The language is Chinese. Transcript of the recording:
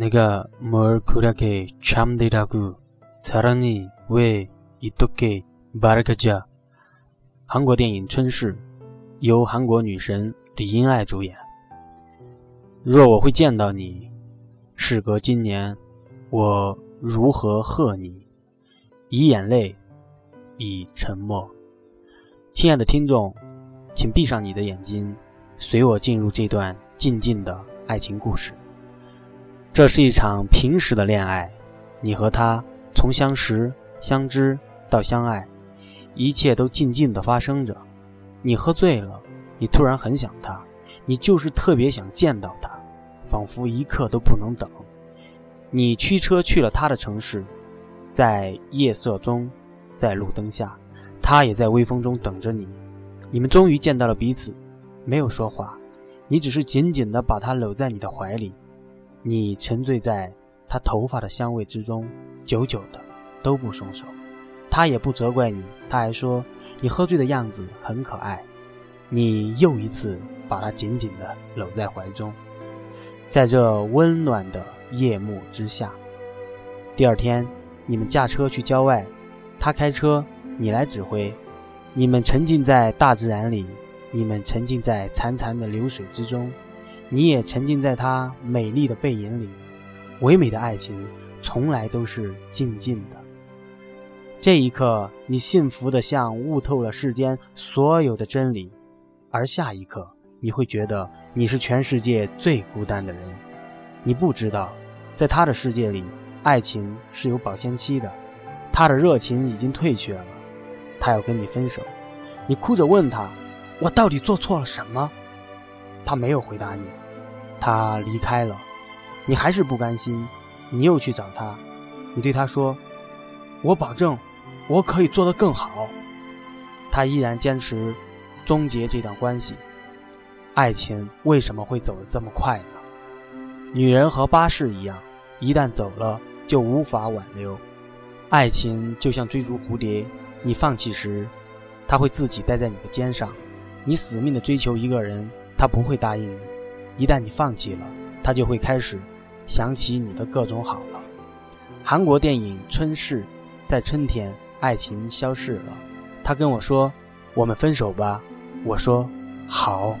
내가 뭘 그렇게 참되라고 사랑이 왜 이렇게 밝아져? 韩国电影《春逝》由韩国女神李英爱主演。若我会见到你，事隔今年，我如何贺你？以眼泪，以沉默。亲爱的听众，请闭上你的眼睛，随我进入这段静静的爱情故事。 这是一场平时的恋爱，你和他从相识、相知到相爱，一切都静静的发生着。你喝醉了，你突然很想他，你就是特别想见到他，仿佛一刻都不能等。你驱车去了他的城市，在夜色中，在路灯下，他也在微风中等着你。你们终于见到了彼此，没有说话，你只是紧紧地把他搂在你的怀里。你沉醉在他头发的香味之中，久久的都不松手。他也不责怪你，他还说你喝醉的样子很可爱。你又一次把他紧紧的搂在怀中，在这温暖的夜幕之下。第二天，你们驾车去郊外，他开车，你来指挥。你们沉浸在大自然里，你们沉浸在潺潺的流水之中。你也沉浸在他美丽的背影里，唯美的爱情从来都是静静的。这一刻，你幸福的像悟透了世间所有的真理，而下一刻，你会觉得你是全世界最孤单的人。你不知道，在他的世界里，爱情是有保鲜期的，他的热情已经退却了，他要跟你分手。你哭着问他：“我到底做错了什么？”他没有回答你。他离开了，你还是不甘心，你又去找他，你对他说：“我保证，我可以做得更好。”他依然坚持终结这段关系。爱情为什么会走得这么快呢？女人和巴士一样，一旦走了就无法挽留。爱情就像追逐蝴蝶，你放弃时，它会自己待在你的肩上；你死命的追求一个人，他不会答应你。一旦你放弃了，他就会开始想起你的各种好了。韩国电影《春逝》，在春天，爱情消逝了。他跟我说：“我们分手吧。”我说：“好。”